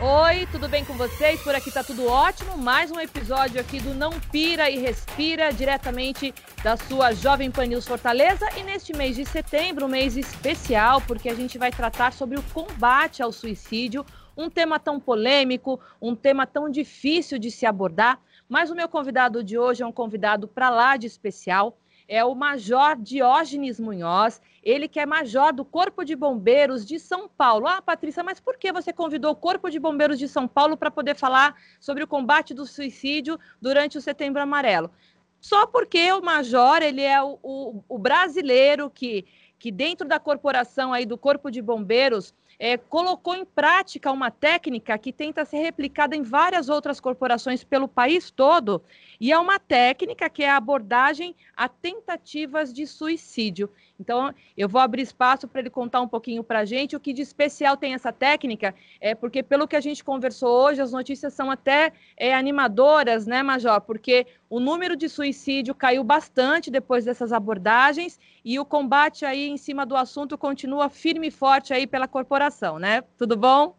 Oi, tudo bem com vocês? Por aqui tá tudo ótimo. Mais um episódio aqui do Não Pira e Respira, diretamente da sua Jovem Pan News Fortaleza. E neste mês de setembro, um mês especial, porque a gente vai tratar sobre o combate ao suicídio, um tema tão polêmico, um tema tão difícil de se abordar. Mas o meu convidado de hoje é um convidado para lá de especial é o Major Diógenes Munhoz, ele que é major do Corpo de Bombeiros de São Paulo. Ah, Patrícia, mas por que você convidou o Corpo de Bombeiros de São Paulo para poder falar sobre o combate do suicídio durante o Setembro Amarelo? Só porque o major, ele é o, o, o brasileiro que, que dentro da corporação aí do Corpo de Bombeiros é, colocou em prática uma técnica que tenta ser replicada em várias outras corporações pelo país todo, e é uma técnica que é a abordagem a tentativas de suicídio. Então, eu vou abrir espaço para ele contar um pouquinho para a gente o que de especial tem essa técnica, é porque pelo que a gente conversou hoje, as notícias são até é, animadoras, né, Major? Porque o número de suicídio caiu bastante depois dessas abordagens e o combate aí em cima do assunto continua firme e forte aí pela corporação, né? Tudo bom?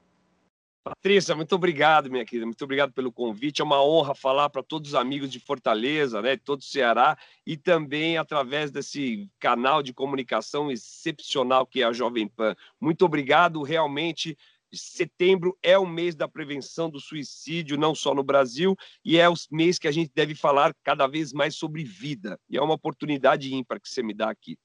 Patrícia, muito obrigado, minha querida. Muito obrigado pelo convite. É uma honra falar para todos os amigos de Fortaleza, né, todo o Ceará, e também através desse canal de comunicação excepcional que é a Jovem Pan. Muito obrigado. Realmente, setembro é o mês da prevenção do suicídio, não só no Brasil, e é o mês que a gente deve falar cada vez mais sobre vida. E é uma oportunidade ímpar que você me dá aqui.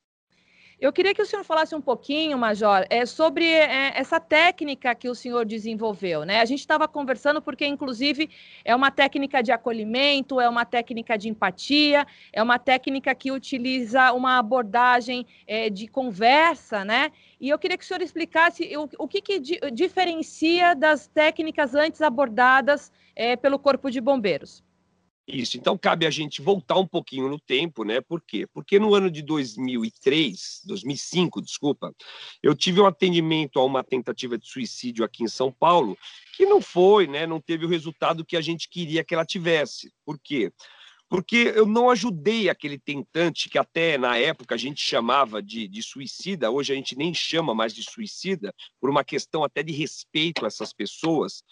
Eu queria que o senhor falasse um pouquinho, Major, é, sobre é, essa técnica que o senhor desenvolveu. Né? A gente estava conversando porque, inclusive, é uma técnica de acolhimento, é uma técnica de empatia, é uma técnica que utiliza uma abordagem é, de conversa, né? E eu queria que o senhor explicasse o, o que, que di diferencia das técnicas antes abordadas é, pelo Corpo de Bombeiros. Isso, então cabe a gente voltar um pouquinho no tempo, né? Por quê? Porque no ano de 2003, 2005, desculpa, eu tive um atendimento a uma tentativa de suicídio aqui em São Paulo, que não foi, né? Não teve o resultado que a gente queria que ela tivesse. Por quê? Porque eu não ajudei aquele tentante que até na época a gente chamava de, de suicida, hoje a gente nem chama mais de suicida, por uma questão até de respeito a essas pessoas,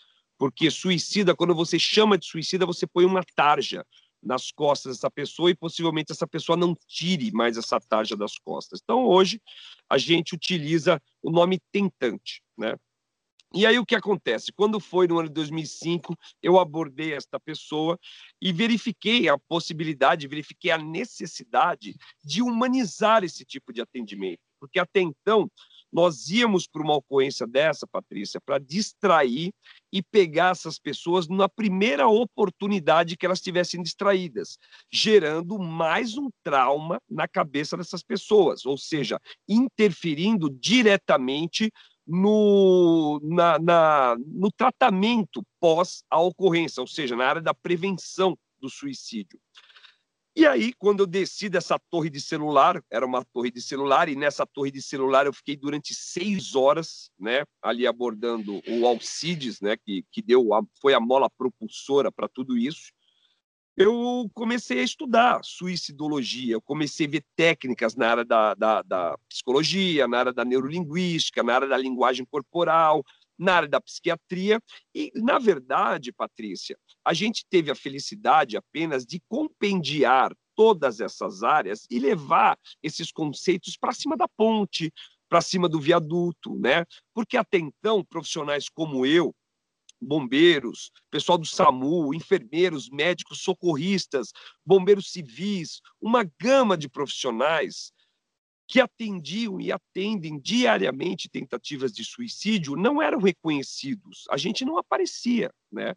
porque suicida, quando você chama de suicida, você põe uma tarja nas costas dessa pessoa e possivelmente essa pessoa não tire mais essa tarja das costas. Então, hoje, a gente utiliza o nome tentante, né? E aí o que acontece? Quando foi no ano de 2005, eu abordei esta pessoa e verifiquei a possibilidade, verifiquei a necessidade de humanizar esse tipo de atendimento, porque até então nós íamos para uma ocorrência dessa, Patrícia, para distrair e pegar essas pessoas na primeira oportunidade que elas estivessem distraídas, gerando mais um trauma na cabeça dessas pessoas, ou seja, interferindo diretamente no, na, na, no tratamento pós a ocorrência, ou seja, na área da prevenção do suicídio. E aí, quando eu desci dessa torre de celular, era uma torre de celular, e nessa torre de celular eu fiquei durante seis horas, né, ali abordando o Alcides, né, que, que deu a, foi a mola propulsora para tudo isso. Eu comecei a estudar suicidologia, eu comecei a ver técnicas na área da, da, da psicologia, na área da neurolinguística, na área da linguagem corporal, na área da psiquiatria. E, na verdade, Patrícia, a gente teve a felicidade apenas de compendiar todas essas áreas e levar esses conceitos para cima da ponte, para cima do viaduto, né? Porque até então, profissionais como eu, bombeiros, pessoal do SAMU, enfermeiros, médicos, socorristas, bombeiros civis, uma gama de profissionais que atendiam e atendem diariamente tentativas de suicídio não eram reconhecidos. A gente não aparecia, né?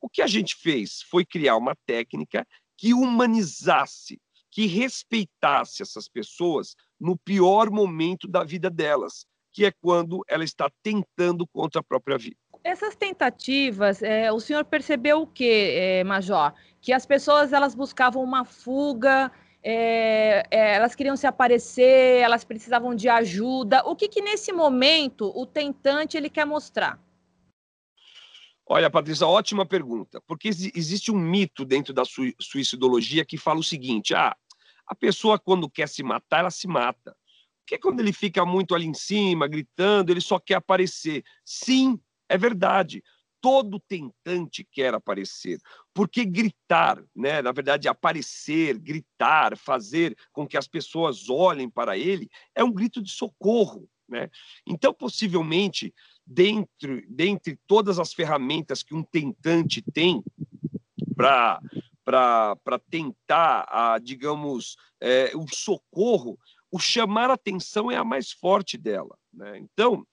O que a gente fez foi criar uma técnica que humanizasse, que respeitasse essas pessoas no pior momento da vida delas, que é quando ela está tentando contra a própria vida. Essas tentativas, é, o senhor percebeu o que, é, Major? Que as pessoas elas buscavam uma fuga, é, é, elas queriam se aparecer, elas precisavam de ajuda. O que, que nesse momento o tentante ele quer mostrar? Olha, Patrícia, ótima pergunta, porque existe um mito dentro da suicidologia que fala o seguinte: ah, a pessoa quando quer se matar, ela se mata. Porque quando ele fica muito ali em cima, gritando, ele só quer aparecer. Sim, é verdade todo tentante quer aparecer. Porque gritar, né, na verdade, aparecer, gritar, fazer com que as pessoas olhem para ele, é um grito de socorro. Né? Então, possivelmente, dentro, dentre todas as ferramentas que um tentante tem para para tentar, a, digamos, é, o socorro, o chamar atenção é a mais forte dela. Né? Então,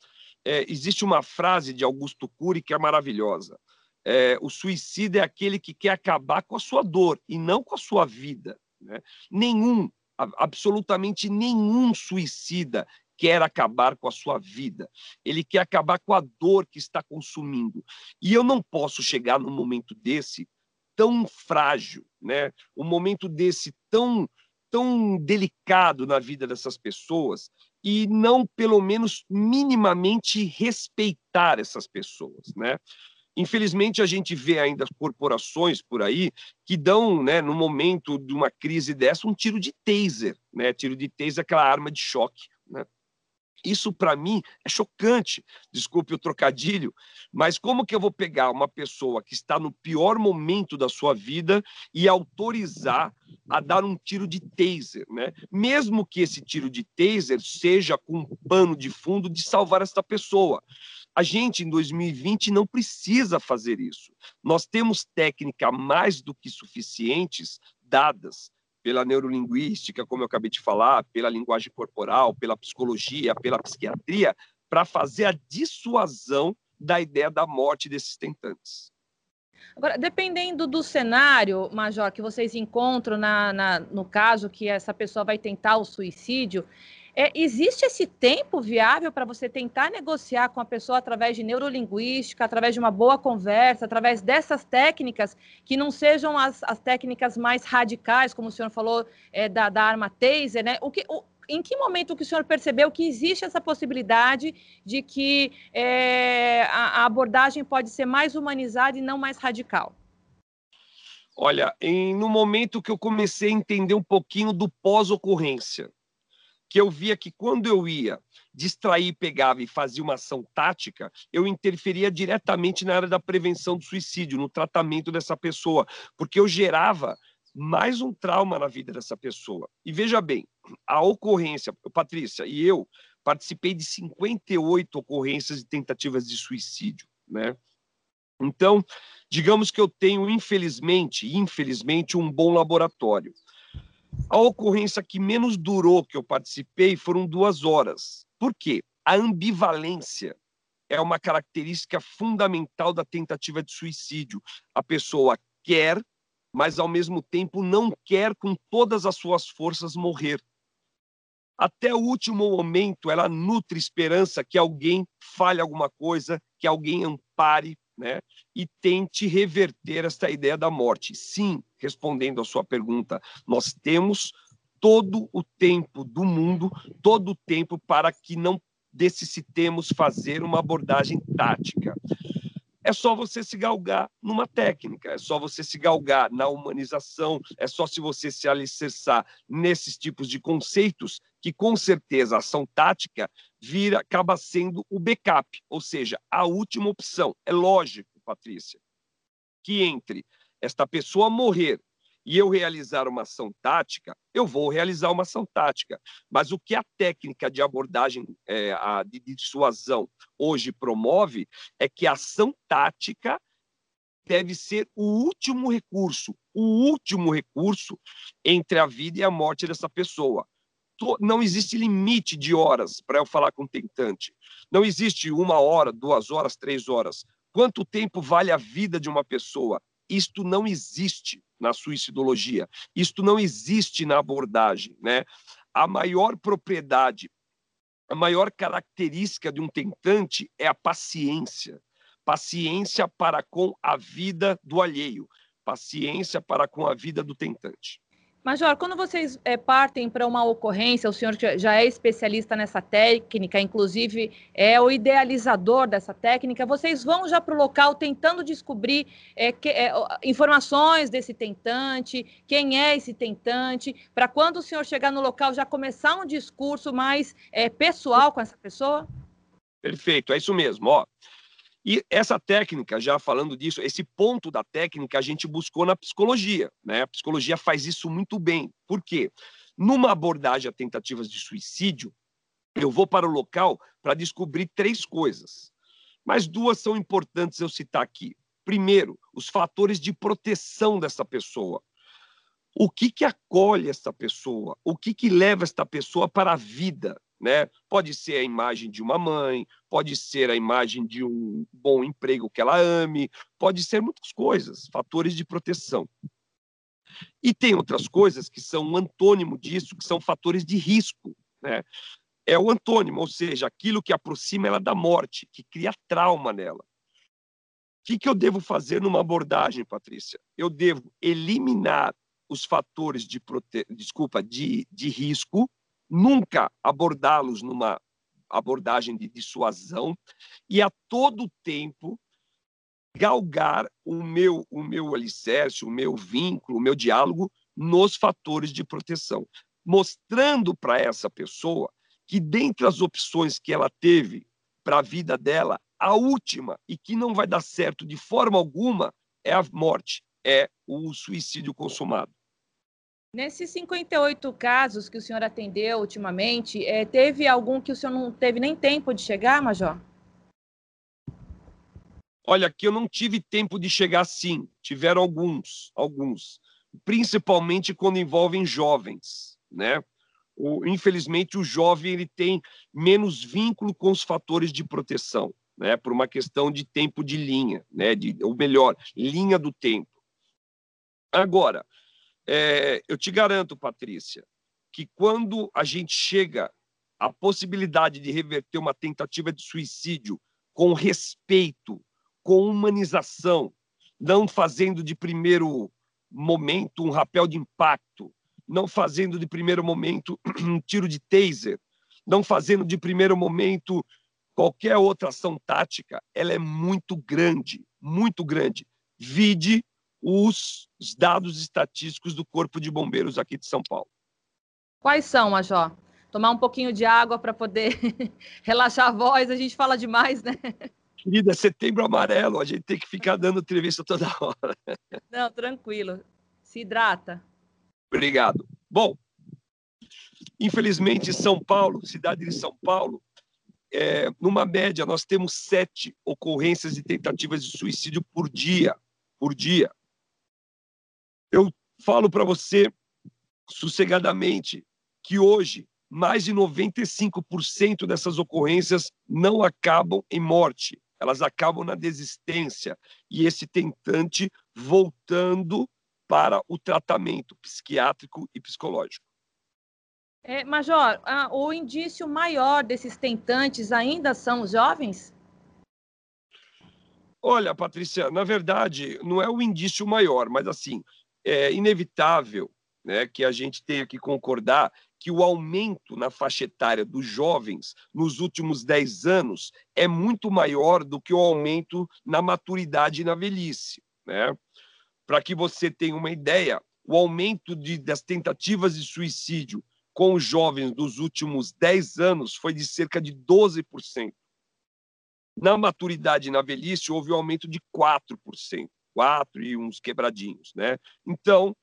é, existe uma frase de Augusto Cury que é maravilhosa. É, o suicida é aquele que quer acabar com a sua dor e não com a sua vida. Né? Nenhum, absolutamente nenhum suicida quer acabar com a sua vida. Ele quer acabar com a dor que está consumindo. E eu não posso chegar num momento desse tão frágil, né? Um momento desse tão tão delicado na vida dessas pessoas e não, pelo menos, minimamente respeitar essas pessoas, né? Infelizmente, a gente vê ainda corporações por aí que dão, né, no momento de uma crise dessa, um tiro de taser, né? Tiro de taser, aquela arma de choque, né? Isso, para mim, é chocante. Desculpe o trocadilho, mas como que eu vou pegar uma pessoa que está no pior momento da sua vida e autorizar a dar um tiro de taser, né? Mesmo que esse tiro de taser seja com um pano de fundo de salvar essa pessoa. A gente, em 2020, não precisa fazer isso. Nós temos técnica mais do que suficientes dadas pela neurolinguística, como eu acabei de falar, pela linguagem corporal, pela psicologia, pela psiquiatria, para fazer a dissuasão da ideia da morte desses tentantes. Agora, dependendo do cenário, Major, que vocês encontram na, na, no caso que essa pessoa vai tentar o suicídio, é, existe esse tempo viável para você tentar negociar com a pessoa através de neurolinguística, através de uma boa conversa, através dessas técnicas que não sejam as, as técnicas mais radicais, como o senhor falou, é, da, da arma taser, né? O que, o, em que momento que o senhor percebeu que existe essa possibilidade de que é, a, a abordagem pode ser mais humanizada e não mais radical? Olha, em, no momento que eu comecei a entender um pouquinho do pós-ocorrência, que eu via que quando eu ia distrair, pegava e fazia uma ação tática, eu interferia diretamente na área da prevenção do suicídio, no tratamento dessa pessoa, porque eu gerava mais um trauma na vida dessa pessoa. E veja bem, a ocorrência, Patrícia e eu participei de 58 ocorrências e tentativas de suicídio, né? Então, digamos que eu tenho, infelizmente, infelizmente, um bom laboratório. A ocorrência que menos durou que eu participei foram duas horas. Por quê? A ambivalência é uma característica fundamental da tentativa de suicídio. A pessoa quer, mas ao mesmo tempo não quer com todas as suas forças morrer. Até o último momento, ela nutre esperança que alguém fale alguma coisa, que alguém ampare, né? E tente reverter esta ideia da morte. Sim, respondendo à sua pergunta, nós temos todo o tempo do mundo, todo o tempo para que não necessitemos fazer uma abordagem tática. É só você se galgar numa técnica, é só você se galgar na humanização, é só se você se alicerçar nesses tipos de conceitos que com certeza a ação tática vira acaba sendo o backup, ou seja, a última opção. É lógico, Patrícia, que entre esta pessoa morrer e eu realizar uma ação tática, eu vou realizar uma ação tática. Mas o que a técnica de abordagem é, a, de dissuasão hoje promove é que a ação tática deve ser o último recurso, o último recurso entre a vida e a morte dessa pessoa. Não existe limite de horas para eu falar com o tentante. Não existe uma hora, duas horas, três horas. Quanto tempo vale a vida de uma pessoa? Isto não existe na suicidologia. Isto não existe na abordagem, né? A maior propriedade, a maior característica de um tentante é a paciência. Paciência para com a vida do alheio, paciência para com a vida do tentante. Major, quando vocês é, partem para uma ocorrência, o senhor já é especialista nessa técnica, inclusive é o idealizador dessa técnica, vocês vão já para o local tentando descobrir é, que, é, informações desse tentante, quem é esse tentante, para quando o senhor chegar no local já começar um discurso mais pessoal com essa pessoa? Perfeito, é isso mesmo. Ó, e essa técnica, já falando disso, esse ponto da técnica a gente buscou na psicologia. Né? A psicologia faz isso muito bem. Por quê? Numa abordagem a tentativas de suicídio, eu vou para o local para descobrir três coisas. Mas duas são importantes eu citar aqui. Primeiro, os fatores de proteção dessa pessoa. O que, que acolhe essa pessoa? O que, que leva essa pessoa para a vida? Né? Pode ser a imagem de uma mãe, pode ser a imagem de um bom emprego que ela ame, pode ser muitas coisas, fatores de proteção. E tem outras coisas que são um antônimo disso, que são fatores de risco. Né? É o antônimo, ou seja, aquilo que aproxima ela da morte, que cria trauma nela. O que, que eu devo fazer numa abordagem, Patrícia? Eu devo eliminar os fatores de, prote... Desculpa, de, de risco nunca abordá-los numa abordagem de dissuasão e a todo tempo galgar o meu o meu alicerce, o meu vínculo, o meu diálogo nos fatores de proteção, mostrando para essa pessoa que dentre as opções que ela teve para a vida dela, a última e que não vai dar certo de forma alguma é a morte, é o suicídio consumado. Nesses 58 casos que o senhor atendeu ultimamente, é, teve algum que o senhor não teve nem tempo de chegar, Major? Olha, aqui eu não tive tempo de chegar sim. Tiveram alguns, alguns. Principalmente quando envolvem jovens, né? O, infelizmente, o jovem ele tem menos vínculo com os fatores de proteção, né? Por uma questão de tempo de linha, né? De, ou melhor, linha do tempo. Agora, é, eu te garanto, Patrícia, que quando a gente chega à possibilidade de reverter uma tentativa de suicídio com respeito, com humanização, não fazendo de primeiro momento um rapel de impacto, não fazendo de primeiro momento um tiro de taser, não fazendo de primeiro momento qualquer outra ação tática, ela é muito grande, muito grande. Vide os dados estatísticos do Corpo de Bombeiros aqui de São Paulo. Quais são, Major? Tomar um pouquinho de água para poder relaxar a voz, a gente fala demais, né? Querida, é setembro amarelo, a gente tem que ficar dando entrevista toda hora. Não, tranquilo. Se hidrata. Obrigado. Bom, infelizmente, São Paulo, cidade de São Paulo, é, numa média, nós temos sete ocorrências de tentativas de suicídio por dia. Por dia. Eu falo para você sossegadamente que hoje mais de 95% dessas ocorrências não acabam em morte, elas acabam na desistência e esse tentante voltando para o tratamento psiquiátrico e psicológico. É, Major, o indício maior desses tentantes ainda são os jovens? Olha, Patrícia, na verdade, não é o indício maior, mas assim, é inevitável né, que a gente tenha que concordar que o aumento na faixa etária dos jovens nos últimos 10 anos é muito maior do que o aumento na maturidade e na velhice. Né? Para que você tenha uma ideia, o aumento de, das tentativas de suicídio com os jovens dos últimos 10 anos foi de cerca de 12%. Na maturidade e na velhice, houve um aumento de 4% quatro e uns quebradinhos, né? Então,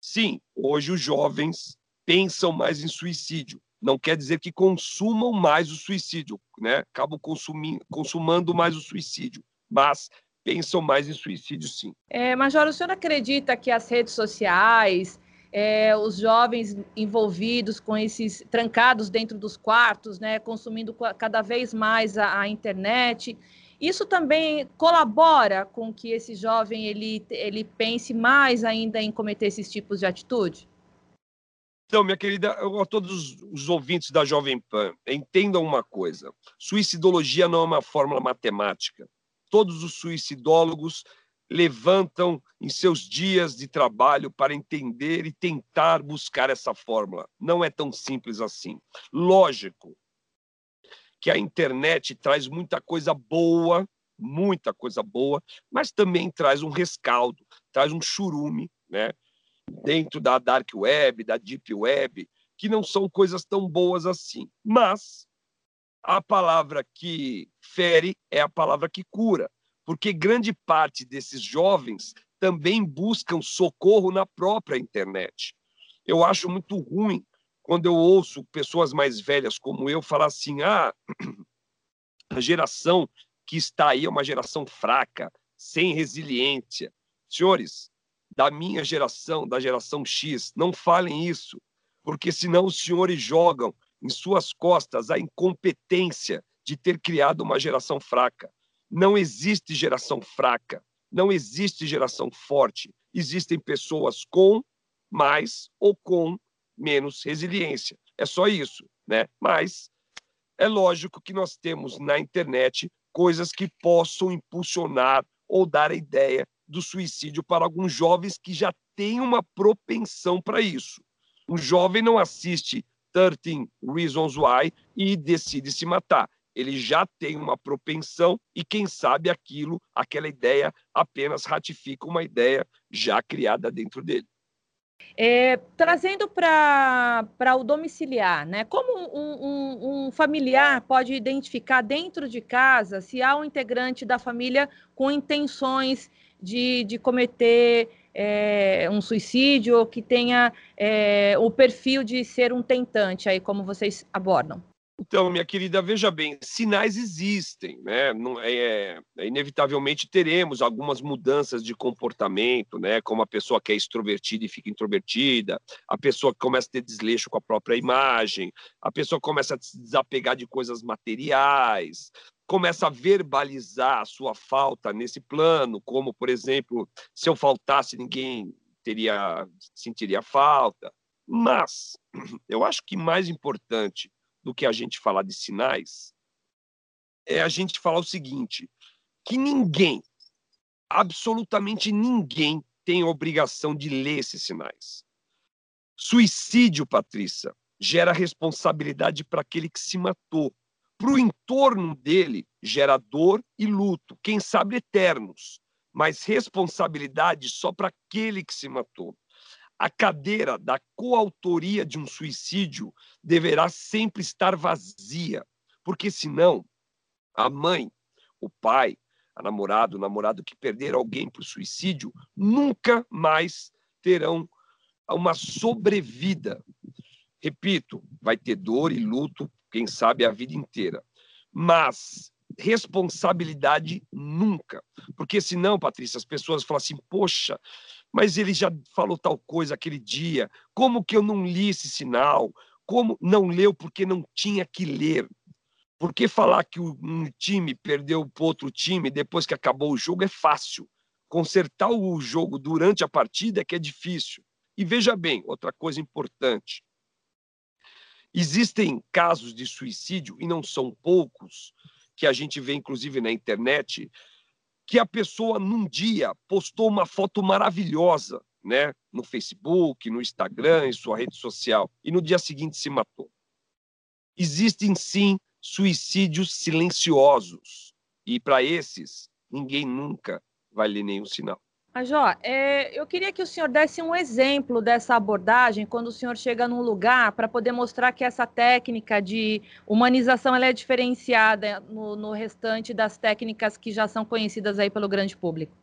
sim, hoje os jovens pensam mais em suicídio. Não quer dizer que consumam mais o suicídio, né? Acabam consumindo, consumando mais o suicídio, mas pensam mais em suicídio, sim. É, Major, o senhor acredita que as redes sociais, é, os jovens envolvidos com esses trancados dentro dos quartos, né, consumindo cada vez mais a, a internet, isso também colabora com que esse jovem ele, ele pense mais ainda em cometer esses tipos de atitude? Então, minha querida, a todos os ouvintes da Jovem Pan, entendam uma coisa: suicidologia não é uma fórmula matemática. Todos os suicidólogos levantam em seus dias de trabalho para entender e tentar buscar essa fórmula. Não é tão simples assim. Lógico que a internet traz muita coisa boa, muita coisa boa, mas também traz um rescaldo, traz um churume, né? Dentro da dark web, da deep web, que não são coisas tão boas assim. Mas a palavra que fere é a palavra que cura porque grande parte desses jovens também buscam socorro na própria internet. Eu acho muito ruim quando eu ouço pessoas mais velhas como eu falar assim: ah, a geração que está aí é uma geração fraca, sem resiliência. Senhores, da minha geração, da geração X, não falem isso, porque senão os senhores jogam em suas costas a incompetência de ter criado uma geração fraca. Não existe geração fraca, não existe geração forte. Existem pessoas com mais ou com menos resiliência. É só isso, né? Mas é lógico que nós temos na internet coisas que possam impulsionar ou dar a ideia do suicídio para alguns jovens que já têm uma propensão para isso. Um jovem não assiste 13 Reasons Why e decide se matar ele já tem uma propensão e quem sabe aquilo, aquela ideia apenas ratifica uma ideia já criada dentro dele. É, trazendo para o domiciliar, né? Como um, um, um, familiar pode identificar dentro de casa se há um integrante da família com intenções de, de cometer é, um suicídio ou que tenha é, o perfil de ser um tentante, aí como vocês abordam? Então, minha querida, veja bem, sinais existem, né? Não, é, é, inevitavelmente teremos algumas mudanças de comportamento, né? Como a pessoa que é extrovertida e fica introvertida, a pessoa que começa a ter desleixo com a própria imagem, a pessoa começa a se desapegar de coisas materiais, começa a verbalizar a sua falta nesse plano, como, por exemplo, se eu faltasse, ninguém teria sentiria falta. Mas eu acho que mais importante do que a gente falar de sinais é a gente falar o seguinte: que ninguém, absolutamente ninguém, tem obrigação de ler esses sinais. Suicídio, Patrícia, gera responsabilidade para aquele que se matou. Para o entorno dele, gera dor e luto, quem sabe eternos, mas responsabilidade só para aquele que se matou a cadeira da coautoria de um suicídio deverá sempre estar vazia, porque senão a mãe, o pai, a namorada, o namorado que perder alguém por suicídio nunca mais terão uma sobrevida. Repito, vai ter dor e luto, quem sabe a vida inteira. Mas responsabilidade nunca. Porque senão, Patrícia, as pessoas falam assim: poxa, mas ele já falou tal coisa aquele dia, como que eu não li esse sinal? Como não leu porque não tinha que ler? Porque falar que um time perdeu para outro time depois que acabou o jogo é fácil. Consertar o jogo durante a partida é que é difícil. E veja bem, outra coisa importante. Existem casos de suicídio, e não são poucos, que a gente vê inclusive na internet, que a pessoa num dia postou uma foto maravilhosa, né, no Facebook, no Instagram, em sua rede social, e no dia seguinte se matou. Existem sim suicídios silenciosos, e para esses ninguém nunca vai ler nenhum sinal. Major, é, eu queria que o senhor desse um exemplo dessa abordagem quando o senhor chega num lugar para poder mostrar que essa técnica de humanização ela é diferenciada no, no, restante das técnicas que já são conhecidas aí pelo grande público.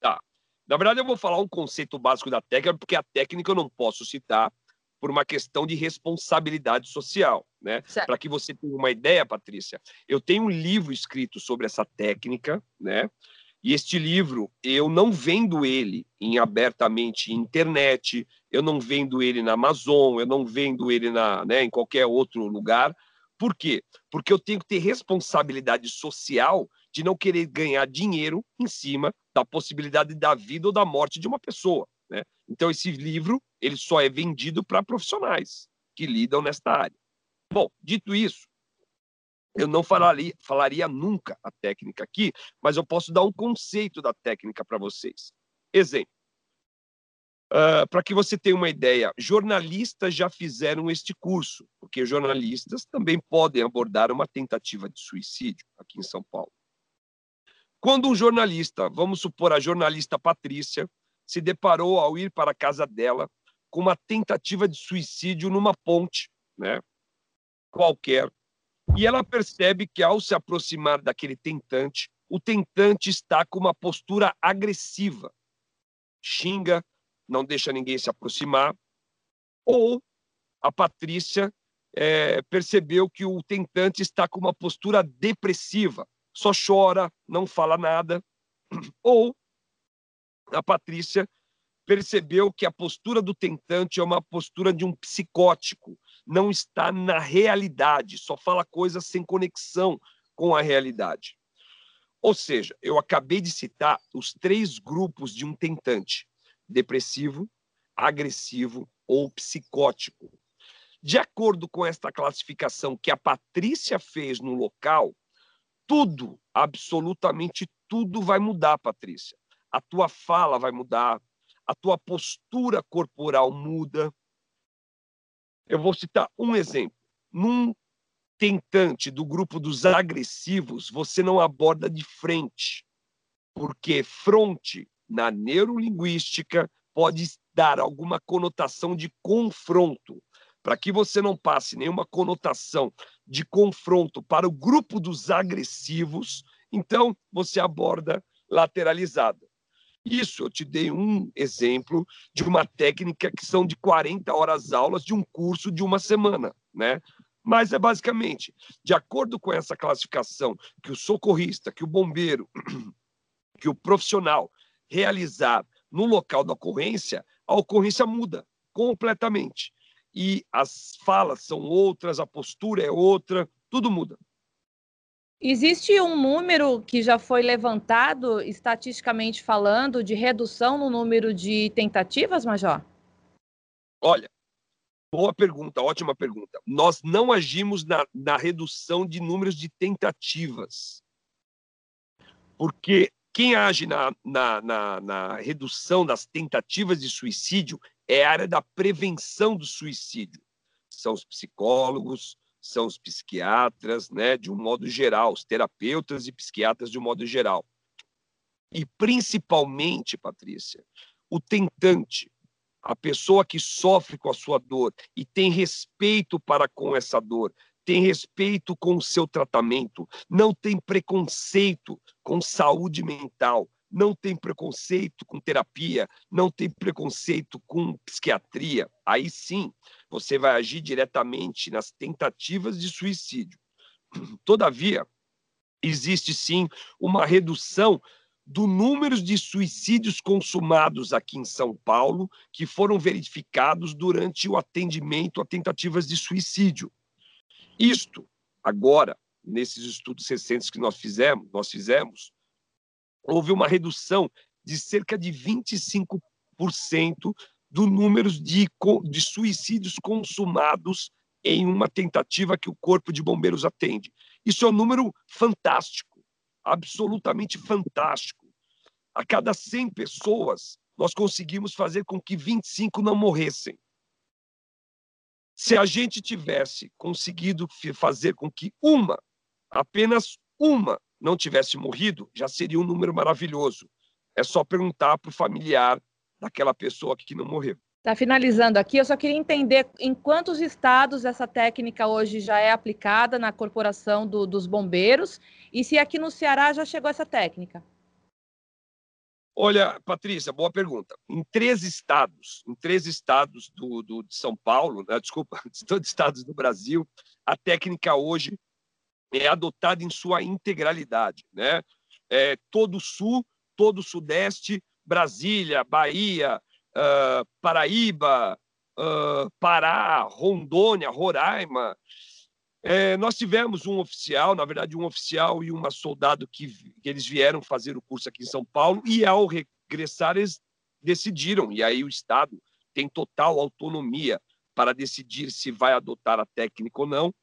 Tá. Na verdade, eu vou falar um conceito básico da técnica, porque a técnica eu não posso citar por uma questão de responsabilidade social, né? Para que você tenha uma ideia, Patrícia, eu tenho um livro escrito sobre essa técnica, né? E este livro, eu não vendo ele em abertamente internet, eu não vendo ele na Amazon, eu não vendo ele na, né, em qualquer outro lugar. Por quê? Porque eu tenho que ter responsabilidade social de não querer ganhar dinheiro em cima da possibilidade da vida ou da morte de uma pessoa. Né? Então, esse livro ele só é vendido para profissionais que lidam nesta área. Bom, dito isso, Eu não falaria, falaria nunca a técnica aqui, mas eu posso dar um conceito da técnica para vocês. Exemplo. Uh, para que você tenha uma ideia, jornalistas já fizeram este curso, porque jornalistas também podem abordar uma tentativa de suicídio aqui em São Paulo. Quando um jornalista, vamos supor a jornalista Patrícia, se deparou ao ir para a casa dela com uma tentativa de suicídio numa ponte, né? Qualquer. E ela percebe que ao se aproximar daquele tentante, o tentante está com uma postura agressiva. Xinga, não deixa ninguém se aproximar. Ou a Patrícia é, percebeu que o tentante está com uma postura depressiva, só chora, não fala nada. Ou a Patrícia percebeu que a postura do tentante é uma postura de um psicótico, não está na realidade, só fala coisas sem conexão com a realidade. Ou seja, eu acabei de citar os três grupos de um tentante: depressivo, agressivo ou psicótico. De acordo com esta classificação que a Patrícia fez no local, tudo, absolutamente tudo vai mudar, Patrícia. A tua fala vai mudar, a tua postura corporal muda. Eu vou citar um exemplo. Num tentante do grupo dos agressivos, você não aborda de frente, porque fronte na neurolinguística pode dar alguma conotação de confronto. Para que você não passe nenhuma conotação de confronto para o grupo dos agressivos, então você aborda lateralizada. Isso, eu te dei um exemplo de uma técnica que são de 40 horas aulas de um curso de uma semana, né? Mas é basicamente, de acordo com essa classificação que o socorrista, que o bombeiro, que o profissional realizar no local da ocorrência, a ocorrência muda completamente. E as falas são outras, a postura é outra, tudo muda. Existe um número que já foi levantado, estatisticamente falando, de redução no número de tentativas, Major? Olha, boa pergunta, ótima pergunta. Nós não agimos na, na redução de números de tentativas, porque quem age na, na, na, na redução das tentativas de suicídio é a área da prevenção do suicídio. São os psicólogos, são os psiquiatras, né, de um modo geral, os terapeutas e psiquiatras de um modo geral. E principalmente, Patrícia, o tentante, a pessoa que sofre com a sua dor e tem respeito para com essa dor, tem respeito com o seu tratamento, não tem preconceito com saúde mental, não tem preconceito com terapia, não tem preconceito com psiquiatria. Aí sim, você vai agir diretamente nas tentativas de suicídio. Todavia, existe sim uma redução do número de suicídios consumados aqui em São Paulo que foram verificados durante o atendimento a tentativas de suicídio. Isto, agora, nesses estudos recentes que nós fizemos, nós fizemos, houve uma redução de cerca de 25% do número de, de suicídios consumados em uma tentativa que o Corpo de Bombeiros atende. Isso é um número fantástico, absolutamente fantástico. A cada 100 pessoas, nós conseguimos fazer com que 25 não morressem. Se a gente tivesse conseguido fazer com que uma, apenas uma, não tivesse morrido, já seria um número maravilhoso. É só perguntar para o familiar daquela pessoa que não morreu. Está finalizando aqui, eu só queria entender em quantos estados essa técnica hoje já é aplicada na corporação do, dos bombeiros e se aqui no Ceará já chegou essa técnica. Olha, Patrícia, boa pergunta. Em três estados, em três estados do, do de São Paulo, né, desculpa, de todos os estados do Brasil, a técnica hoje é adotada em sua integralidade, né? É, todo o sul, todo o sudeste, Brasília, Bahia, uh, Paraíba, uh, Pará, Rondônia, Roraima, é, nós tivemos um oficial, na verdade, um oficial e uma soldado que, que, eles vieram fazer o curso aqui em São Paulo e, ao regressar, eles decidiram, e aí o Estado tem total autonomia para decidir se vai adotar a técnica ou não,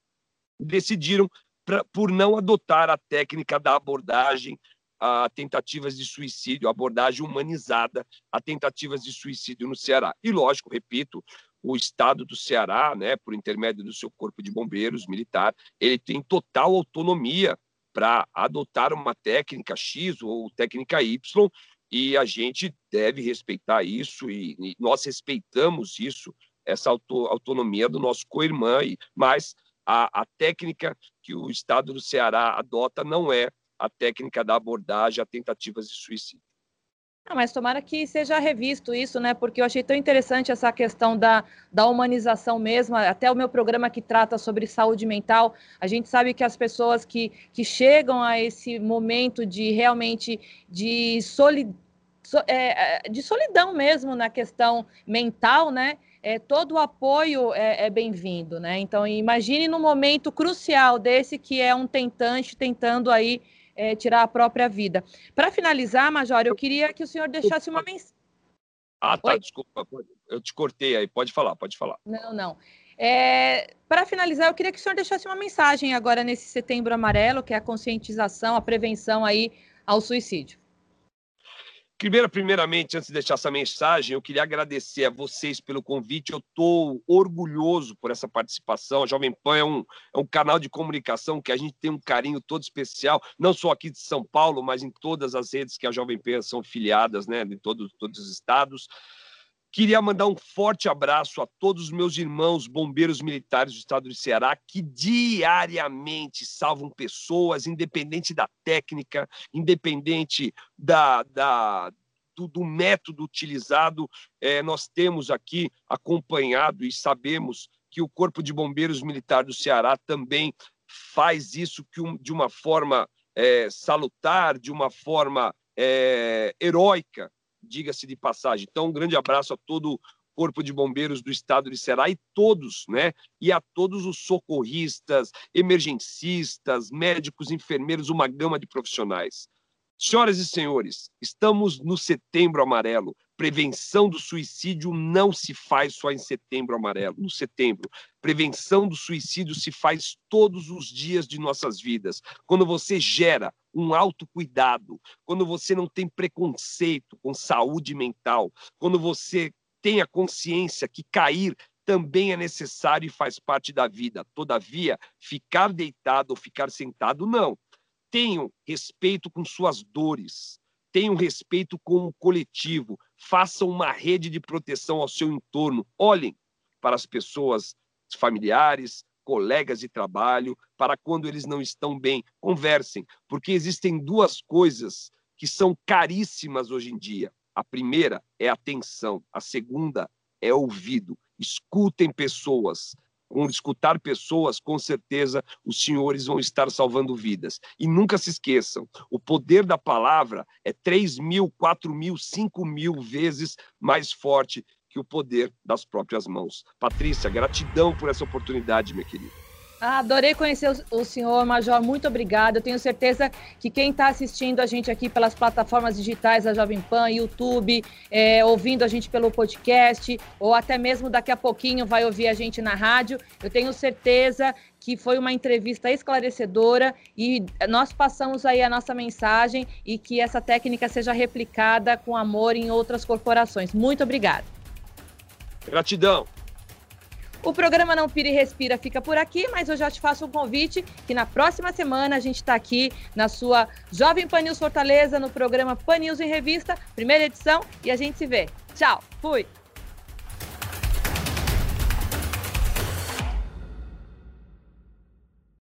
decidiram pra, por não adotar a técnica da abordagem a tentativas de suicídio, abordagem humanizada a tentativas de suicídio no Ceará. E, lógico, repito, o Estado do Ceará, né, por intermédio do seu corpo de bombeiros militar, ele tem total autonomia para adotar uma técnica X ou técnica Y, e a gente deve respeitar isso, e, e nós respeitamos isso, essa auto, autonomia do nosso co-irmã, mas a, a técnica que o Estado do Ceará adota não é a técnica da abordagem a tentativas de suicídio. Não, mas tomara que seja revisto isso, né? Porque eu achei tão interessante essa questão da, da humanização mesmo. Até o meu programa que trata sobre saúde mental, a gente sabe que as pessoas que, que chegam a esse momento de realmente de, soli, so, é, de solidão mesmo na questão mental, né? É, todo o apoio é, é bem-vindo, né? Então, imagine no momento crucial desse que é um tentante tentando aí é, tirar a própria vida. Para finalizar, Major, eu queria que o senhor deixasse uma mensagem. Ah, tá, Oi? desculpa, eu te cortei aí, pode falar, pode falar. Não, não. É, para finalizar, eu queria que o senhor deixasse uma mensagem agora nesse setembro amarelo, que é a conscientização, a prevenção aí ao suicídio. Primeiro, primeiramente, antes de deixar essa mensagem, eu queria agradecer a vocês pelo convite. Eu estou orgulhoso por essa participação. A Jovem Pan é um, é um canal de comunicação que a gente tem um carinho todo especial, não só aqui de São Paulo, mas em todas as redes que a Jovem Pan são filiadas, né, de todos, todos os estados. Queria mandar um forte abraço a todos os meus irmãos bombeiros militares do estado do Ceará que diariamente salvam pessoas, independente da técnica, independente da, da, do, do método utilizado. É, nós temos aqui acompanhado e sabemos que o Corpo de Bombeiros Militar do Ceará também faz isso de uma forma é, salutar, de uma forma é, heróica, diga-se de passagem. Então, um grande abraço a todo o Corpo de Bombeiros do Estado de Ceará e todos, né? E a todos os socorristas, emergencistas, médicos, enfermeiros, uma gama de profissionais. Senhoras e senhores, estamos no Setembro Amarelo. Prevenção do suicídio não se faz só em Setembro Amarelo, no setembro. Prevenção do suicídio se faz todos os dias de nossas vidas. Quando você gera um autocuidado, quando você não tem preconceito com saúde mental, quando você tem a consciência que cair também é necessário e faz parte da vida. Todavia, ficar deitado ou ficar sentado, não. Tenham respeito com suas dores, tenham respeito com o coletivo, façam uma rede de proteção ao seu entorno, olhem para as pessoas familiares, colegas de trabalho, para quando eles não estão bem, conversem, porque existem duas coisas que são caríssimas hoje em dia. A primeira é atenção, a segunda é ouvido. Escutem pessoas, com escutar pessoas, com certeza os senhores vão estar salvando vidas. E nunca se esqueçam, o poder da palavra é 3 mil, 4 mil, 5 mil vezes mais forte que o poder das próprias mãos. Patrícia, gratidão por essa oportunidade, minha querida. Ah, adorei conhecer o senhor, Major. Muito obrigada. Eu tenho certeza que quem está assistindo a gente aqui pelas plataformas digitais da Jovem Pan, YouTube, é, ouvindo a gente pelo podcast, ou até mesmo daqui a pouquinho vai ouvir a gente na rádio, eu tenho certeza que foi uma entrevista esclarecedora e nós passamos aí a nossa mensagem e que essa técnica seja replicada com amor em outras corporações. Muito obrigada. Gratidão. O programa Não Pira e Respira fica por aqui, mas eu já te faço um convite que na próxima semana a gente está aqui na sua Jovem Pan News Fortaleza, no programa Pan News em Revista, primeira edição, e a gente se vê. Tchau, fui!